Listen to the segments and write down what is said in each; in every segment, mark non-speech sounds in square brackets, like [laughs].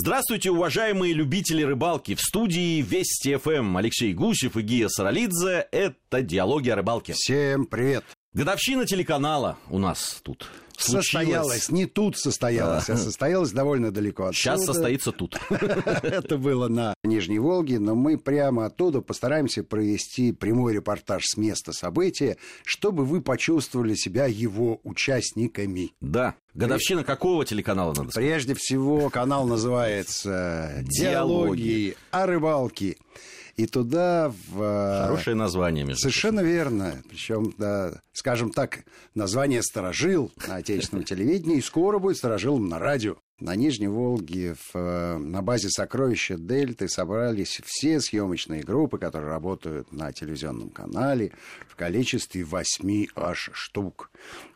Здравствуйте, уважаемые любители рыбалки. В студии Вести ФМ Алексей Гусев и Гия Саралидзе. Это «Диалоги о рыбалке». Всем привет. Годовщина телеканала у нас тут случилась. Состоялась, не тут состоялась, а состоялась довольно далеко отсюда. Сейчас состоится тут. [laughs] Это было на Нижней Волге, но мы прямо оттуда постараемся провести прямой репортаж с места события, чтобы вы почувствовали себя его участниками. Да. Годовщина какого телеканала надо сказать? Прежде всего, канал называется «Диалоги «Диалоги о рыбалке». И туда в... э, Хорошее название, между Совершенно верно. Причем, да, скажем так, название «Сторожил» на отечественном телевидении и скоро будет «Сторожилом» на радио. На Нижней Волге в, э, на базе «Сокровища Дельты» собрались все съемочные группы, которые работают на телевизионном канале в количестве восьми аж штук.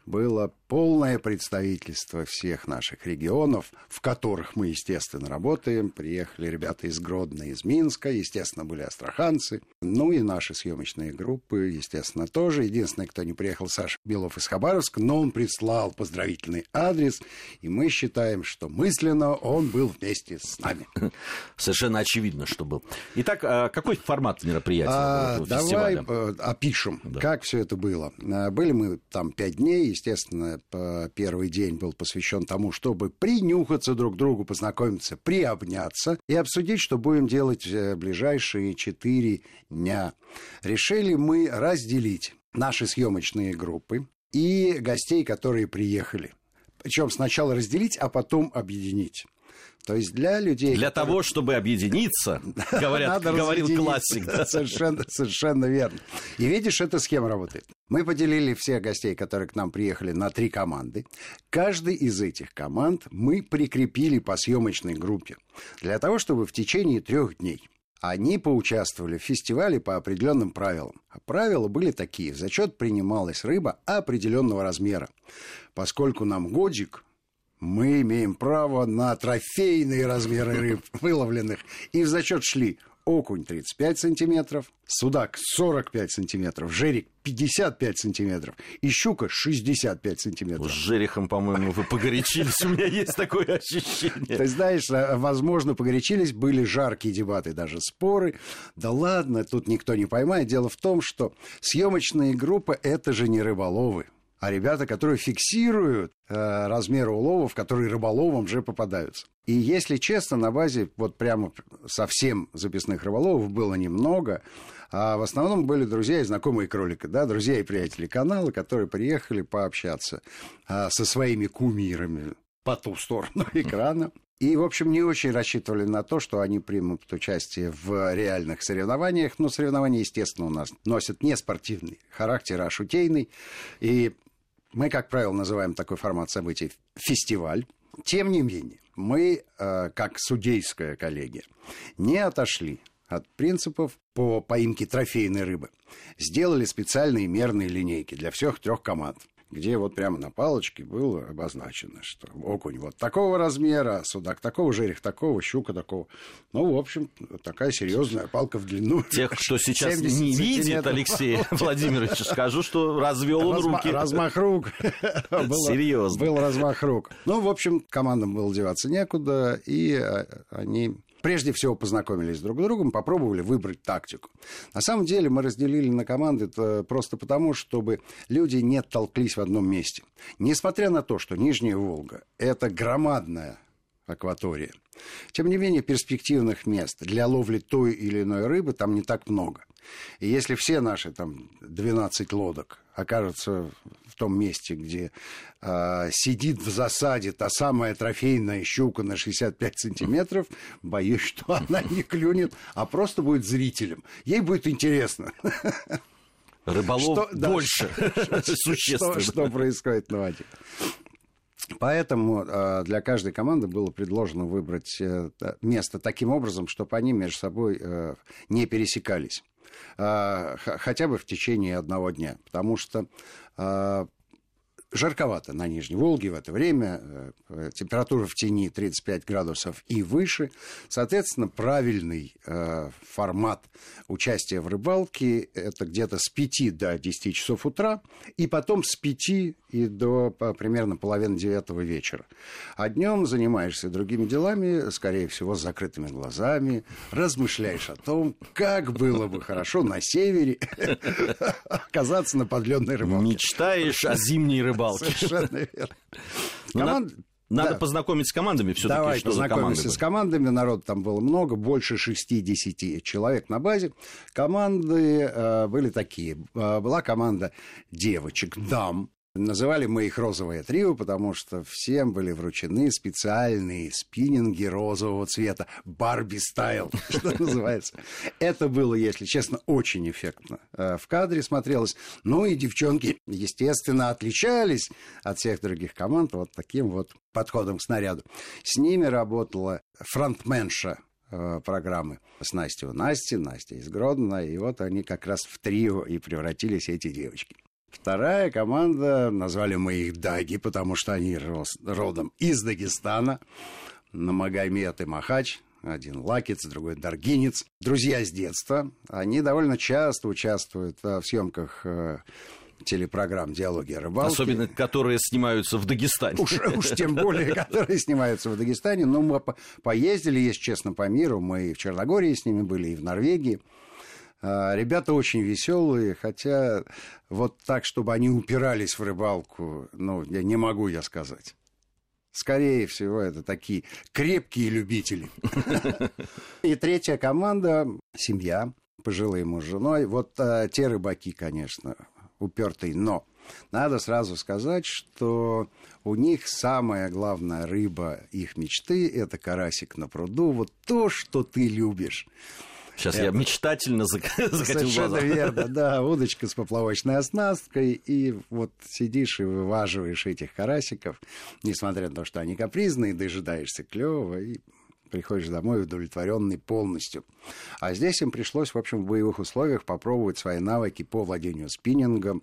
Было полное представительство всех наших регионов, в которых мы, естественно, работаем. Приехали ребята из Гродно, из Минска, естественно, были астраханцы. Ну и наши съемочные группы, естественно, тоже. Единственное, кто не приехал, Саша Белов из Хабаровска, но он прислал поздравительный адрес, и мы считаем, что мысленно он был вместе с нами. [laughs] Совершенно очевидно, что был. Итак, а какой формат мероприятия? А, давай э, опишем, Да. как все это было. А, Были мы там пять дней, естественно, первый день был посвящен тому, чтобы принюхаться друг к другу, познакомиться, приобняться и обсудить, что будем делать в ближайшие четыре дня. Решили мы разделить наши съемочные группы и гостей, которые приехали. Причем сначала разделить, а потом объединить. То есть для людей... Для которые- того, чтобы объединиться, [laughs] говорят, говорил классик. да. [laughs] Совершенно, совершенно верно. И видишь, эта схема работает. Мы поделили всех гостей, которые к нам приехали, на три команды. Каждый из этих команд мы прикрепили по съемочной группе. Для того, чтобы в течение трех дней они поучаствовали в фестивале по определенным правилам. А правила были такие. В зачет принималась рыба определенного размера. Поскольку нам годик, мы имеем право на трофейные размеры рыб, [laughs] выловленных. И в зачет шли окунь 35 сантиметров, судак 45 сантиметров, жерик 55 сантиметров и щука 65 С сантиметров. жерехом, по-моему, вы погорячились. У меня есть такое Ты ощущение. знаешь, а, возможно, погорячились, были жаркие дебаты, даже споры. Да ладно, тут никто не поймает. Дело в том, что съемочные группы – это же не рыболовы, а ребята, которые фиксируют э, размеры уловов, которые рыболовам же попадаются. И если честно, на базе вот прямо совсем записных рыболовов было немного, а в основном были друзья и знакомые кролика, да, друзья и приятели канала, которые приехали пообщаться а, со своими кумирами по ту сторону [laughs] экрана. И, в общем, не очень рассчитывали на то, что они примут участие в реальных соревнованиях. Но соревнования, естественно, у нас носят не спортивный характер, а шутейный. И мы, как правило, называем такой формат событий фестиваль. Тем не менее, мы, э, как судейская коллегия, не отошли от принципов по поимке трофейной рыбы. Сделали специальные мерные линейки для всех трех команд где вот прямо на палочке было обозначено, что окунь вот такого размера, судак такого, жерех такого, щука такого. Ну, в общем, такая серьезная палка в длину. Тех, кто сейчас 70 не [laughs] видит. Алексея [laughs] Владимировича, скажу, что развел он руки. Размах рук. [laughs] Серьезно. Был размах рук. Ну, в общем, командам было деваться некуда, и э, они прежде всего познакомились друг с другом, попробовали выбрать тактику. На самом деле мы разделили на команды просто потому, чтобы люди не толклись в одном месте. Несмотря на то, что Нижняя Волга – это громадная акватория, тем не менее перспективных мест для ловли той или иной рыбы там не так много. И если все наши там 12 лодок окажутся в том месте, где а, сидит в засаде та самая трофейная щука на 65 сантиметров, боюсь, что [laughs] она не клюнет, а просто будет зрителем. Ей будет интересно, Рыболов Что- да, больше что, [laughs] существенно. что происходит на воде. Поэтому э, для каждой команды было предложено выбрать э, место таким образом, чтобы они между собой э, не пересекались. Э, хотя бы в течение одного дня. Потому что э, Жарковато на Нижней Волге в это время. Э, температура в тени 35 градусов и выше. Соответственно, правильный э, формат участия в рыбалке – это где-то с 5 до 10 часов утра, и потом с 5 и до примерно половины девятого вечера. А днем занимаешься другими делами, скорее всего, с закрытыми глазами, размышляешь о том, как было бы хорошо на севере [laughs] оказаться на подледной рыбалке. Мечтаешь о зимней рыбалке. Совершенно верно. Ну, Команд... Надо да. познакомить с командами все-таки. Давай что познакомимся с командами. Народ там было много, больше 60 человек на базе. Команды э, были такие. Э, была команда девочек, дам, Называли мы их «розовое трио», потому что всем были вручены специальные спиннинги розового цвета. Барби стайл, [laughs] что называется. Это было, если честно, очень эффектно. Э, в кадре смотрелось. Ну и девчонки, естественно, отличались от всех других команд вот таким вот подходом к снаряду. С ними работала фронтменша э, программы с Настей у Насти, Настя из Гродно, и вот они как раз в трио и превратились эти девочки. Вторая команда, назвали мы их Даги, потому что они родом из Дагестана. Намагомед и Махач, один лакец, другой даргинец. Друзья с детства. Они довольно часто участвуют э, в съемках э, телепрограмм «Диалоги о рыбалке». Особенно, которые снимаются в Дагестане. Уж, уж тем более, [laughs] которые снимаются в Дагестане. Но мы поездили, если честно, по миру. Мы и в Черногории с ними были, и в Норвегии. А, ребята очень веселые, хотя вот так, чтобы они упирались в рыбалку, ну, я не могу я сказать. Скорее всего, это такие крепкие любители. [laughs] И третья команда – семья, пожилые муж с женой. Вот а, те рыбаки, конечно, упертые, но надо сразу сказать, что у них самая главная рыба их мечты – это карасик на пруду. Вот то, что ты любишь. Сейчас это... я мечтательно [laughs] закатил Совершенно глаза. верно, да, [laughs] удочка с поплавочной оснасткой, и вот сидишь и вываживаешь этих карасиков, несмотря на то, что они капризные, дожидаешься клёва и приходишь домой удовлетворенный полностью. А здесь им пришлось, в общем, в боевых условиях попробовать свои навыки по владению спиннингом.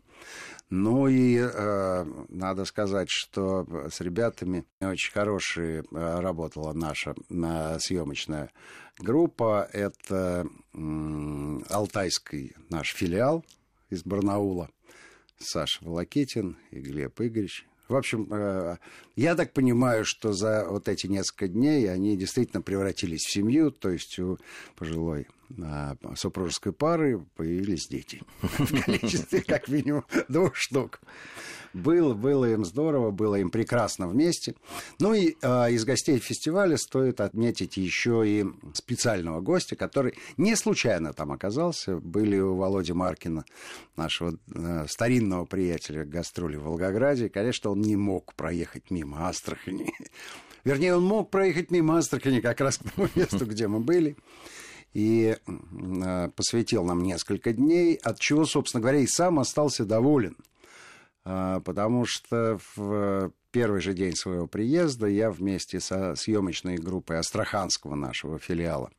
Ну и э, надо сказать, что с ребятами очень хорошая э, работала наша э, съемочная группа. Это э, Алтайский наш филиал из Барнаула. Саша Волокитин и Глеб Игоревич. В общем, э, я так понимаю, что за вот эти несколько дней они действительно превратились в семью, то есть у пожилой а, супружеской пары появились дети [laughs] в количестве как минимум двух штук. Было, было им здорово, было им прекрасно вместе. Ну и э, из гостей фестиваля стоит отметить еще и специального гостя, который не случайно там оказался. Были у Володи Маркина, нашего э, старинного приятеля гастроли в Волгограде. И, конечно, он не мог проехать мимо Астрахани. Вернее, он мог проехать мимо Астрахани как раз к тому месту, где мы были и э, посвятил нам несколько дней, от чего, собственно говоря, и сам остался доволен. А, потому что в первый же день своего приезда я вместе со съемочной группой Астраханского нашего филиала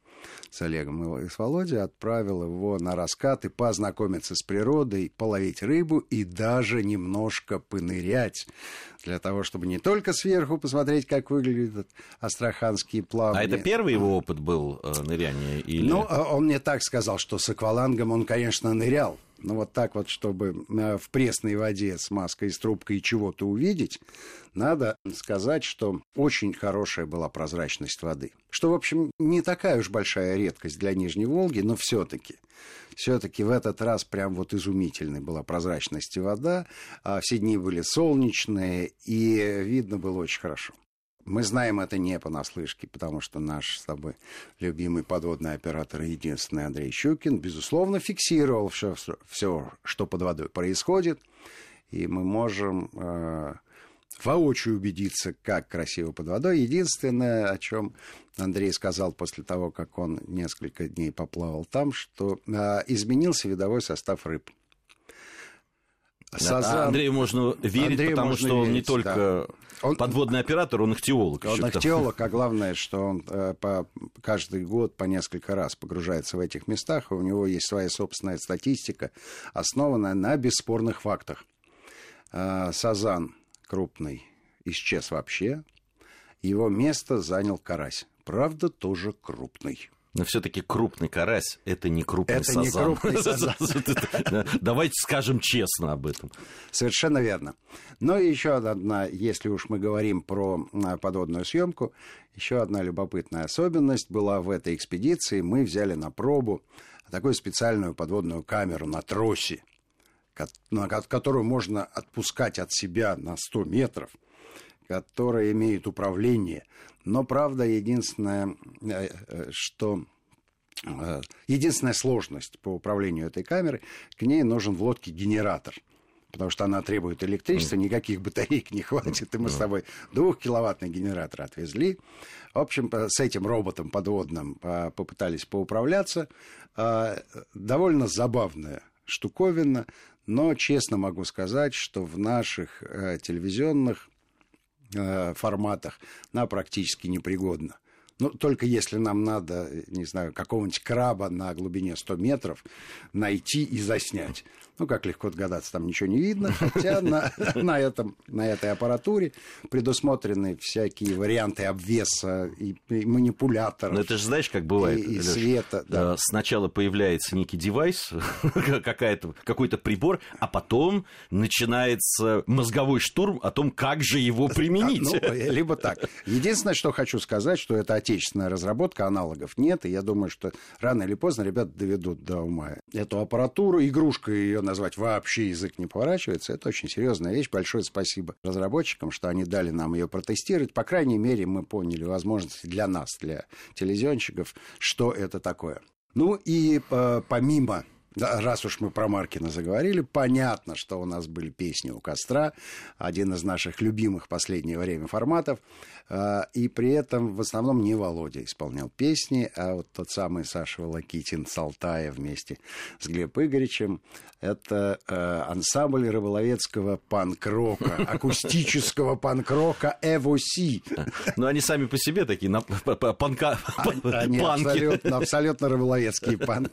с Олегом и с Володей отправил его на раскаты познакомиться с природой, половить рыбу и даже немножко понырять. Для того, чтобы не только сверху посмотреть, как выглядят астраханские плавания. А это первый его опыт был э, ныряния? Или... Ну, а он мне так сказал, что с аквалангом он, конечно, нырял. Но вот так вот, чтобы э, в пресной воде с маской и с трубкой чего-то увидеть, надо сказать, что очень хорошая была прозрачность воды. Что, в общем, не такая уж большая редкость для Нижней Волги, но все-таки. Все-таки в этот раз прям вот изумительной была прозрачность вода. А все дни были солнечные, и видно было очень хорошо. Мы знаем это не понаслышке, потому что наш с тобой любимый подводный оператор, единственный Андрей Щукин, безусловно, фиксировал все, все что под водой происходит. И мы можем э, воочию убедиться, как красиво под водой. Единственное, о чем Андрей сказал после того, как он несколько дней поплавал там, что э, изменился видовой состав рыб. Сазан... Андрею можно верить, Андрею потому можно что он верить, не только да. он... подводный оператор, он ихтиолог. Он ихтиолог, [laughs] а главное, что он э, по, каждый год по несколько раз погружается в этих местах, и у него есть своя собственная статистика, основанная на бесспорных фактах. Э, Сазан крупный исчез вообще. Его место занял карась. Правда, тоже крупный. Но все-таки крупный карась это не крупный Это сазан. не крупный [laughs] сазан. [laughs] Давайте скажем честно об этом. Совершенно верно. Но еще одна, если уж мы говорим про подводную съемку, еще одна любопытная особенность была в этой экспедиции. Мы взяли на пробу такую специальную подводную камеру на тросе, которую можно отпускать от себя на 100 метров, которая имеет управление. Но, правда, единственное, э, э, что э, единственная сложность по управлению этой камерой, к ней нужен в лодке генератор. Потому что она требует электричества, никаких батареек не хватит. И мы с тобой двухкиловаттный генератор отвезли. В общем, с этим роботом подводным попытались поуправляться. Довольно забавная штуковина, но честно могу сказать, что в наших телевизионных форматах она практически непригодна. Ну, только если нам надо, э, не знаю, какого-нибудь краба на глубине 100 метров найти и заснять. Ну, как легко догадаться, там ничего не видно, [laughs] хотя на, на, этом, на этой аппаратуре предусмотрены всякие варианты обвеса и, и манипуляторов. Но это же знаешь, как бывает, И- и света, да. Э, Сначала появляется некий девайс, [laughs] какая-то, какой-то прибор, а потом начинается мозговой штурм о том, как же его применить. Ну, либо так. Единственное, что хочу сказать, что это отечественная разработка, аналогов нет, и я думаю, что рано или поздно ребята доведут до ума эту аппаратуру. Игрушкой ее назвать вообще язык не поворачивается. Это очень серьезная вещь. Большое спасибо разработчикам, что они дали нам ее протестировать. По крайней мере, мы поняли возможности для нас, для телевизионщиков, что это такое. Ну и э, помимо да, раз уж мы про Маркина заговорили, понятно, что у нас были песни у костра, один из наших любимых в последнее время форматов, э, и при этом в основном не Володя исполнял песни, а вот тот самый Саша Волокитин с Алтая вместе с Глеб Игоревичем. Это э, ансамбль рыболовецкого панк-рока, [laughs] акустического панк-рока «Эвоси». Но они сами по себе такие панка, панки. абсолютно, абсолютно рыболовецкие панк,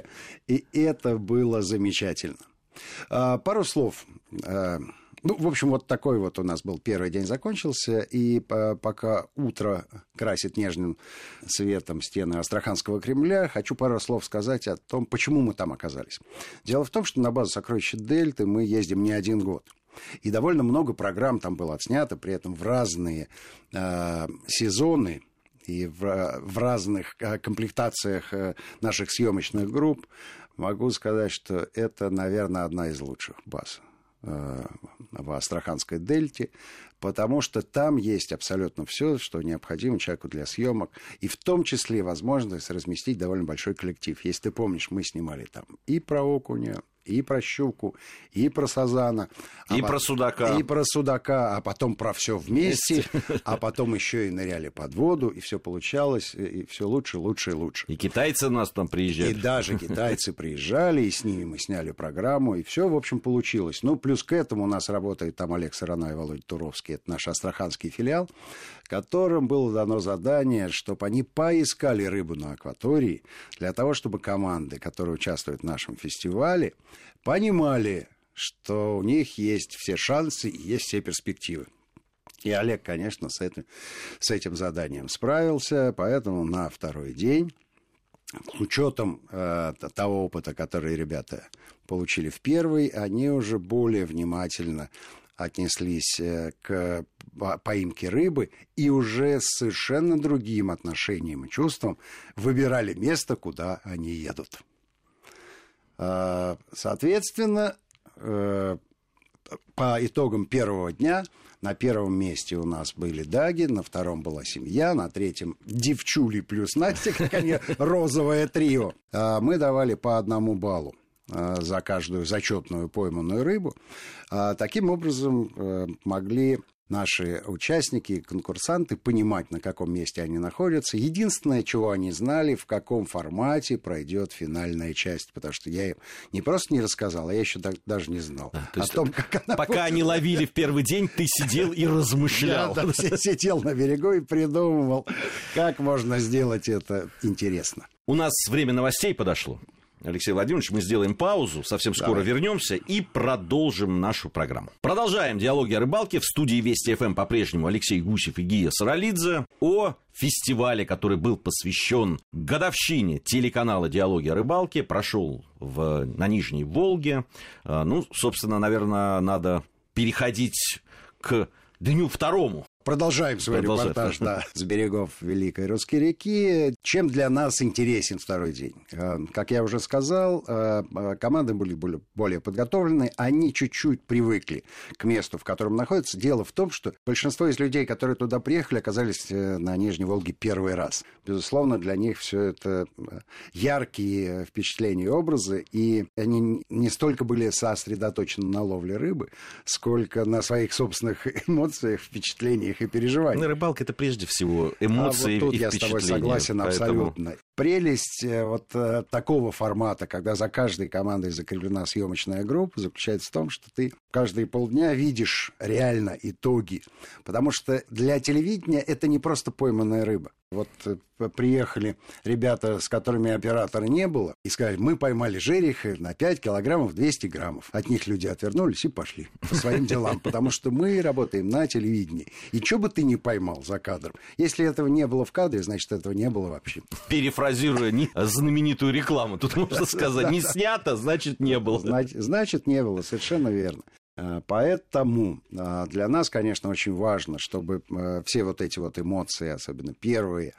панк-рокеры. И это было замечательно. А, Пару слов. А, Ну, в общем, вот такой вот у нас был первый день закончился, и по- пока утро красит нежным светом стены Астраханского Кремля, хочу пару слов сказать о том, почему мы там оказались. Дело в том, что на базу сокровища Дельты мы ездим не один год. И довольно много программ там было отснято, при этом в разные э, сезоны и в, в разных э, комплектациях э, наших съемочных групп. Могу сказать, что это, наверное, одна из лучших баз э, в Астраханской дельте, потому что там есть абсолютно все, что необходимо человеку для съемок, и в том числе возможность разместить довольно большой коллектив. Если ты помнишь, мы снимали там и про окуня, и про щуку, и про сазана. И а про пот- судака. И про судака, а потом про все вместе, [laughs] а потом еще и ныряли под воду, и все получалось, и все лучше, лучше и лучше. И китайцы у нас там И приезжают. даже [laughs] китайцы приезжали, и с ними мы сняли программу, и все, в общем, получилось. Ну, плюс к этому у нас работает там Олег Сарана и Володя Туровский, это наш астраханский филиал, которым было дано задание, чтобы они поискали рыбу на акватории, для того, чтобы команды, которые участвуют в нашем фестивале, понимали, что у них есть все шансы и есть все перспективы. И Олег, конечно, с этим, с этим заданием справился, поэтому на второй день с учетом э, того опыта, который ребята получили в первый, они уже более внимательно отнеслись э, к по- поимке рыбы и уже с совершенно другим отношением и чувством выбирали место, куда они едут. А, Соответственно, э, по итогам первого дня на первом месте у нас были Даги, на втором была семья, на третьем девчули плюс Настя, как они, розовое трио. А Мы давали по одному баллу а, за каждую зачетную пойманную рыбу. Таким образом э, могли наши участники, конкурсанты понимать, на каком месте они находятся. Единственное, чего они знали, в каком формате пройдет финальная часть, потому что я им не просто не рассказал, а я еще даже не знал то о есть том, как она Пока они ловили в первый день, ты сидел и [laughs] я размышлял. да, си- сидел на берегу и придумывал, как можно сделать это интересно. У нас время новостей подошло. Алексей Владимирович, мы сделаем паузу, совсем скоро Давай. вернемся и продолжим нашу программу. Продолжаем диалоги о рыбалке. В студии Вести ФМ по-прежнему Алексей Гусев и Гия Саралидзе о фестивале, который был посвящен годовщине телеканала «Диалоги о рыбалке», прошел в, на Нижней Волге. А, Ну, собственно, наверное, надо переходить к дню второму Продолжаем свой Продолжаем. репортаж да, с берегов Великой Русской реки. Чем для нас интересен второй день? Э, Как я уже сказал, э, э, команды были более- подготовлены, они чуть-чуть привыкли к месту, в котором находятся. Дело в том, что большинство из людей, которые туда приехали, оказались на Нижней Волге первый раз. Безусловно, для них все это яркие впечатления и образы, и они не столько были сосредоточены на ловле рыбы, сколько на своих собственных [laughs] эмоциях, впечатлениях и Ну, переживаниях. рыбалка это прежде всего эмоции а вот тут и я с тобой согласен Поэтому абсолютно. Прелесть э, вот э, такого формата, когда за каждой командой закреплена съемочная группа, заключается в том, что ты каждые полдня видишь реально итоги. Потому что для телевидения это не просто пойманная рыба. Вот э, приехали ребята, с которыми оператора не было, и сказали, мы поймали жереха на 5 килограммов 200 граммов. От них люди отвернулись и пошли по своим делам, потому что мы работаем на телевидении. И что бы ты ни поймал за кадром, если этого не было в кадре, значит, этого не было вообще. перефразируя не знаменитую рекламу, тут можно сказать, не снято, значит не было. Значит, не было, совершенно верно. А, Поэтому а, для нас, конечно, очень важно, чтобы а, все вот эти вот эмоции, особенно первые,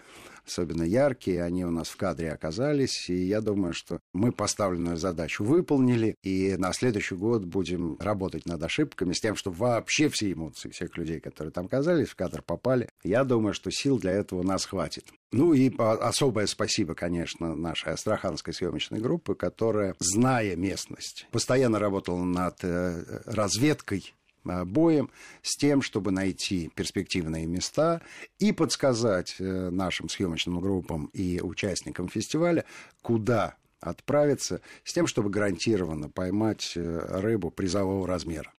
особенно яркие, они у нас в кадре оказались. И я думаю, что мы поставленную задачу выполнили. И на следующий год будем работать над ошибками с тем, чтобы вообще все эмоции всех людей, которые там оказались, в кадр попали. Я думаю, что сил для этого у нас хватит. Ну и особое спасибо, конечно, нашей астраханской съемочной группы, которая, зная местность, постоянно работала над э, разведкой боем с тем, чтобы найти перспективные места и подсказать э, нашим съемочным группам и участникам фестиваля, куда отправиться, с тем, чтобы гарантированно поймать э, рыбу призового размера.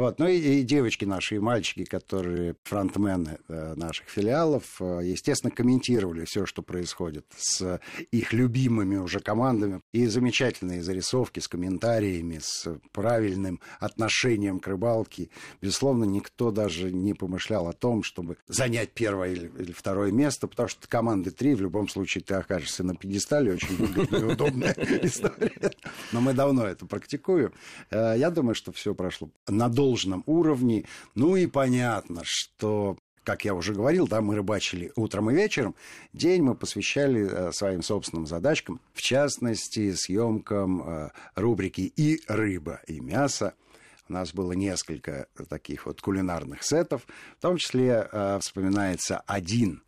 Вот. Ну и, и девочки наши, и мальчики, которые фронтмены э, наших филиалов, э, естественно, комментировали все, что происходит с их любимыми уже командами. И замечательные зарисовки с комментариями, с правильным отношением к рыбалке. Безусловно, никто даже не помышлял о том, чтобы занять первое или, второе место, потому что команды три, в любом случае ты окажешься на пьедестале, очень выгодная и удобная [laughs] история. Но мы давно это практикуем. Э, Я думаю, что все прошло на должном уровне. Ну и понятно, что как я уже говорил, да, мы рыбачили утром и вечером. День мы посвящали э, своим собственным задачкам, в частности, съемкам э, рубрики «И рыба, и мясо». У нас было несколько таких вот кулинарных сетов. В том числе э, вспоминается один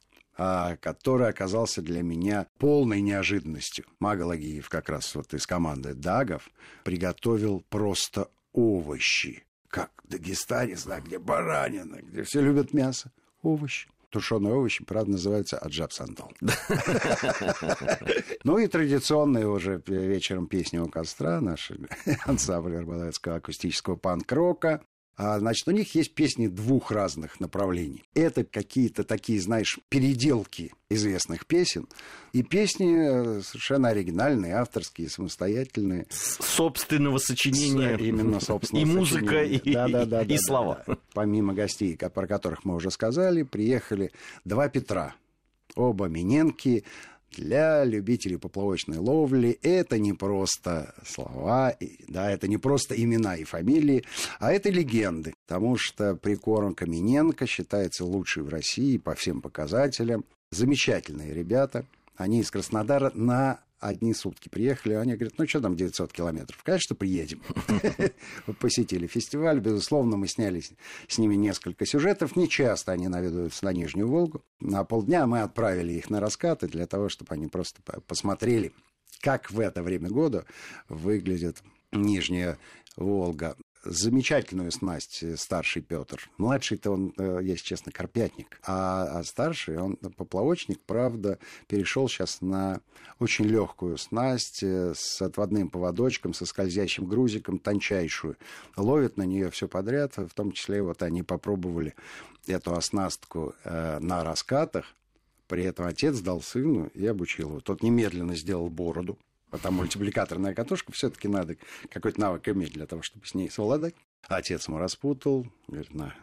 который оказался для меня полной неожиданностью. Мага Лагиев, как раз вот из команды Дагов, приготовил просто овощи. Как в Дагестане, знаю, где баранина, где все любят мясо. Овощи. Тушеные овощи, правда, называются аджаб сандал. [laughs] Ну и традиционные уже вечером песни у костра, наш ансамбль Арбалетского акустического панк-рока. А, значит, у них есть песни двух разных направлений. Это какие-то такие, знаешь, переделки известных песен. И песни э, совершенно оригинальные, авторские, самостоятельные. Собственного сочинения. С- Именно, собственно, И музыка, и, и да, слова. да. Помимо гостей, про которых мы уже сказали, приехали два Петра. Оба Миненки для любителей поплавочной ловли. Это не просто слова, да, это не просто имена и фамилии, а это легенды, потому что прикормка Миненко считается лучшей в России по всем показателям. Замечательные ребята, они из Краснодара на одни сутки приехали, они говорят, ну что там 900 километров? Конечно, приедем. [laughs] Посетили фестиваль, безусловно, мы сняли с- ними несколько сюжетов. Не часто они наведываются на Нижнюю Волгу. На полдня мы отправили их на раскаты для того, чтобы они просто по- посмотрели, как в это время года выглядит Нижняя Волга. Замечательную снасть э, старший Петр. Младший-то он, э, если честно, карпятник. А, а старший, он поплавочник, правда, перешел сейчас на очень легкую снасть э, с отводным поводочком, со скользящим грузиком, тончайшую. Ловит на нее все подряд, в том числе вот они попробовали эту оснастку на раскатах. При этом отец дал сыну и обучил его. Тот немедленно сделал бороду. Потом мультипликаторная катушка, все-таки надо какой-то навык иметь для того, чтобы с ней совладать. Отец ему распутал, говорит, на,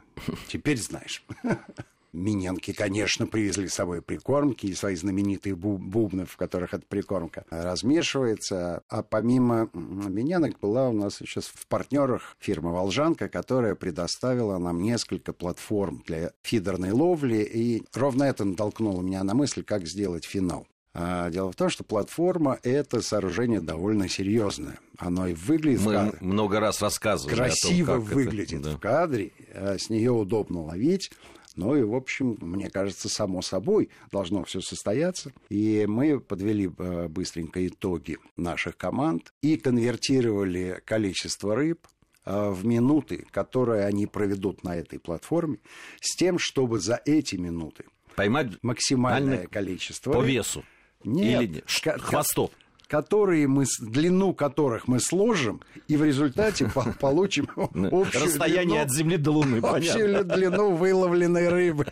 теперь знаешь. [laughs] Миненки, конечно, привезли с собой прикормки и свои знаменитые бубны, в которых эта прикормка размешивается. А помимо миненок была у нас сейчас в партнерах фирма «Волжанка», которая предоставила нам несколько платформ для фидерной ловли. И ровно это натолкнуло меня на мысль, как сделать финал. А дело в том, что платформа – это сооружение довольно серьезное. Оно и выглядит... Мы в много раз рассказывали Красиво о том, как выглядит это, в кадре, а с нее удобно ловить. Ну и, в общем, мне кажется, само собой должно все состояться. И мы подвели э, быстренько итоги наших команд и конвертировали количество рыб в минуты, которые они проведут на этой платформе, с тем, чтобы за эти минуты поймать максимальное количество по весу Нет, или хвостов которые мы, длину которых мы сложим, и в результате [laughs] получим общую Расстояние длину, от Земли до Луны, общую длину выловленной рыбы.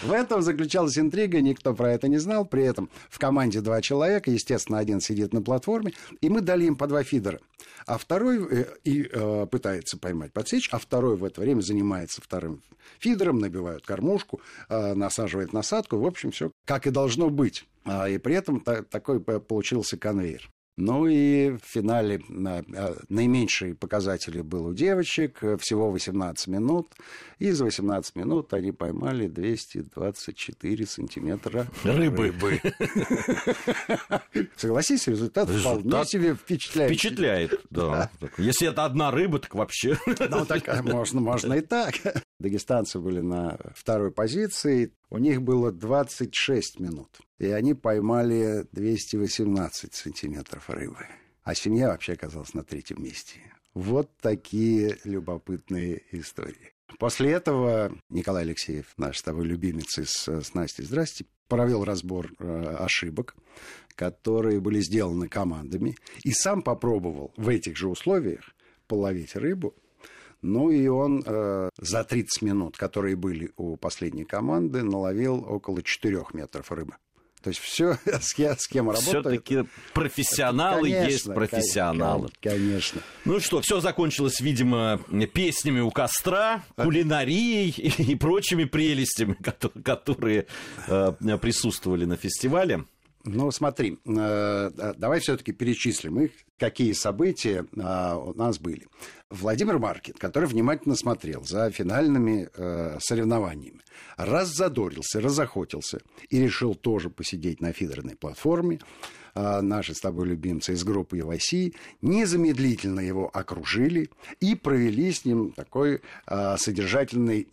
В этом заключалась интрига, никто про это не знал. При этом в команде два человека, естественно, один сидит на платформе, и мы дали им по два фидера. А второй э, и э, пытается поймать подсечь, а второй в это время занимается вторым фидером, набивают кормушку, э, насаживает насадку. В общем, все как и должно быть. А, и при этом такой получился конвейер. Ну и в финале а, наименьший показатель был у девочек, всего 18 минут. И за 18 минут они поймали 224 сантиметра рыбы. рыбы. [laughs] Согласись, результат, результат вполне себе впечатляет. Впечатляет, да. Если это одна рыба, так вообще... Ну, так можно, можно и так. Дагестанцы были на второй позиции. У них было 26 минут. И они поймали 218 сантиметров рыбы. А семья вообще оказалась на третьем месте. Вот такие любопытные истории. После этого Николай Алексеев, наш с тобой любимец из с Настей «Здрасте», провел разбор э, ошибок, которые были сделаны командами, и сам попробовал в этих же условиях половить рыбу ну и он э, за 30 минут, которые были у последней команды, наловил около 4 метров рыбы. То есть все, [laughs] с, кем, с кем работают. Все-таки профессионалы конечно, есть профессионалы. Конечно. Ну что, все закончилось, видимо, песнями у костра, кулинарией [laughs] и прочими прелестями, которые э, присутствовали на фестивале. Ну, смотри, э, э, давай все-таки перечислим их, какие события а, у нас были. Владимир Маркин, который внимательно смотрел за финальными э, соревнованиями, раззадорился, разохотился и решил тоже посидеть на фидерной платформе. А, наши с тобой любимцы из группы Еваси незамедлительно его окружили и провели с ним такой а, содержательный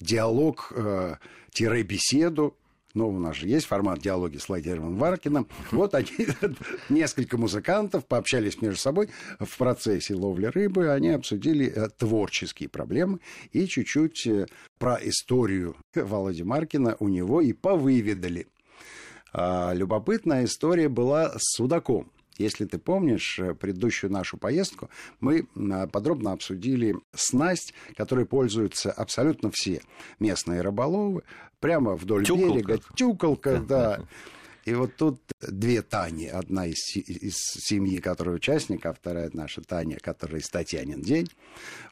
диалог-беседу, но у нас же есть формат диалоги с Владимиром Варкиным. Вот они, [laughs] несколько музыкантов, пообщались между собой в процессе ловли рыбы, они обсудили э, творческие проблемы и чуть-чуть э, про историю Володи Маркина у него и повыведали. А, любопытная история была с судаком. Если ты помнишь э, предыдущую нашу поездку, мы подробно обсудили снасть, которой пользуются абсолютно все местные рыболовы, прямо вдоль тюкалка. берега, тюкалка, да. И вот тут две Тани. Одна из, из семьи, которая участник, а вторая наша Таня, которая из Татьянин день.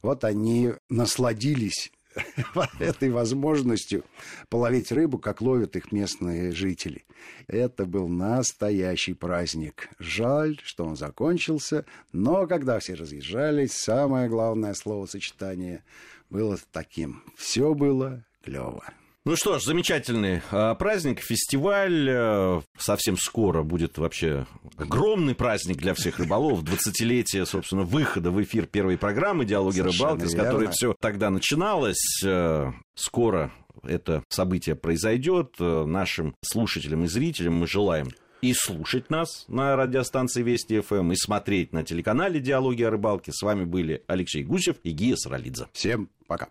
Вот они насладились [laughs] этой возможностью половить рыбу, как ловят их местные жители. Это был настоящий праздник. Жаль, что он закончился, но когда все разъезжались, самое главное словосочетание было таким. Все было клево. Ну что ж, замечательный э, праздник, фестиваль. Э, совсем скоро будет вообще огромный праздник для всех рыболов. 20-летие, собственно, выхода в эфир первой программы «Диалоги Совершенно рыбалки», с которой все тогда начиналось. Э, скоро это событие произойдет. Э, нашим слушателям и зрителям мы желаем и слушать нас на радиостанции Вести ФМ, и смотреть на телеканале «Диалоги о рыбалке». С вами были Алексей Гусев и Гия Саралидзе. Всем пока.